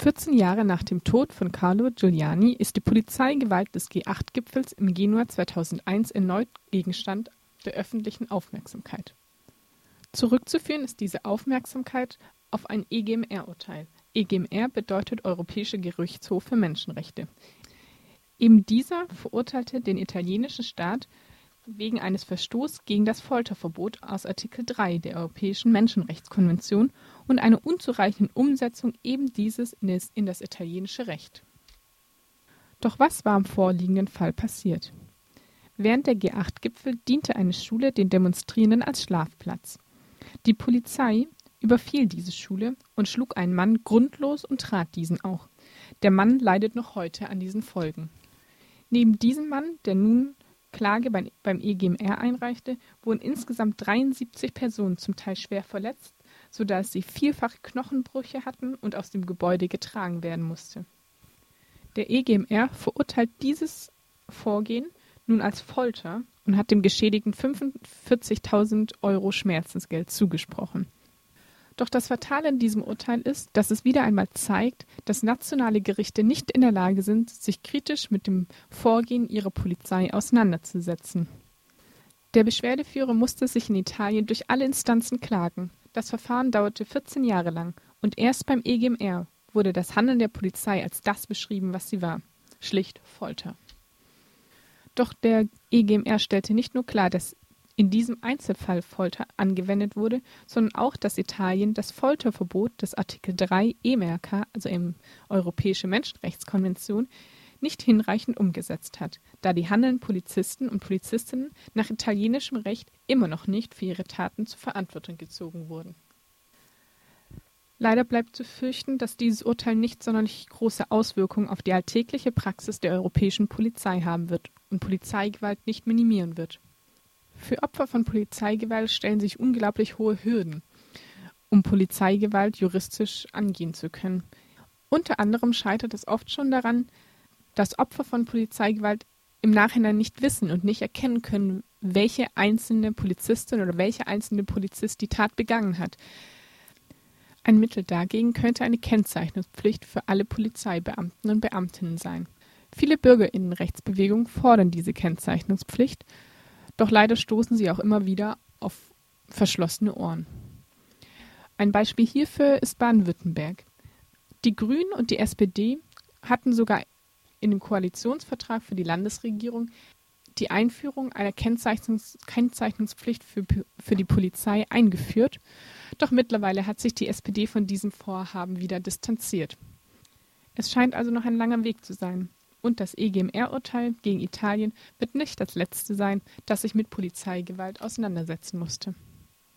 14 Jahre nach dem Tod von Carlo Giuliani ist die Polizeigewalt des G8-Gipfels im Genua 2001 erneut Gegenstand der öffentlichen Aufmerksamkeit. Zurückzuführen ist diese Aufmerksamkeit auf ein EGMR-Urteil. EGMR bedeutet Europäischer Gerichtshof für Menschenrechte. Eben dieser verurteilte den italienischen Staat wegen eines Verstoßes gegen das Folterverbot aus Artikel 3 der Europäischen Menschenrechtskonvention und einer unzureichenden Umsetzung eben dieses in das italienische Recht. Doch was war im vorliegenden Fall passiert? Während der G8-Gipfel diente eine Schule den Demonstrierenden als Schlafplatz. Die Polizei überfiel diese Schule und schlug einen Mann grundlos und trat diesen auch. Der Mann leidet noch heute an diesen Folgen. Neben diesem Mann, der nun Klage beim, EGMR einreichte, wurden insgesamt 73 Personen zum Teil schwer verletzt, sodass sie vielfach Knochenbrüche hatten und aus dem Gebäude getragen werden musste. Der EGMR verurteilt dieses Vorgehen nun als Folter und hat dem Geschädigten 45.000 Euro Schmerzensgeld zugesprochen. Doch das Fatale in diesem Urteil ist, dass es wieder einmal zeigt, dass nationale Gerichte nicht in der Lage sind, sich kritisch mit dem Vorgehen ihrer Polizei auseinanderzusetzen. Der Beschwerdeführer musste sich in Italien durch alle Instanzen klagen. Das Verfahren dauerte 14 Jahre lang und erst beim EGMR wurde das Handeln der Polizei als das beschrieben, was sie war. Schlicht Folter. Doch der EGMR stellte nicht nur klar, dass in diesem Einzelfall Folter angewendet wurde, sondern auch, dass Italien das Folterverbot des Artikel 3 EMRK, also im Europäische Menschenrechtskonvention, nicht hinreichend umgesetzt hat, da die handelnden Polizisten und Polizistinnen nach italienischem Recht immer noch nicht für ihre Taten zur Verantwortung gezogen wurden. Leider bleibt zu fürchten, dass dieses Urteil nicht sonderlich große Auswirkungen auf die alltägliche Praxis der europäischen Polizei haben wird und Polizeigewalt nicht minimieren wird. Für Opfer von Polizeigewalt stellen sich unglaublich hohe Hürden, um Polizeigewalt juristisch angehen zu können. Unter anderem scheitert es oft schon daran, dass Opfer von Polizeigewalt im Nachhinein nicht wissen und nicht erkennen können, welche einzelne Polizistin oder welcher einzelne Polizist die Tat begangen hat. Ein Mittel dagegen könnte eine Kennzeichnungspflicht für alle Polizeibeamten und Beamtinnen sein. Viele Bürgerinnenrechtsbewegungen fordern diese Kennzeichnungspflicht doch leider stoßen sie auch immer wieder auf verschlossene Ohren. Ein Beispiel hierfür ist Baden-Württemberg. Die Grünen und die SPD hatten sogar in dem Koalitionsvertrag für die Landesregierung die Einführung einer Kennzeichnungs Kennzeichnungspflicht für, für die Polizei eingeführt. Doch mittlerweile hat sich die SPD von diesem Vorhaben wieder distanziert. Es scheint also noch ein langer Weg zu sein und das EGMR-Urteil gegen Italien wird nicht das letzte sein, das sich mit Polizeigewalt auseinandersetzen musste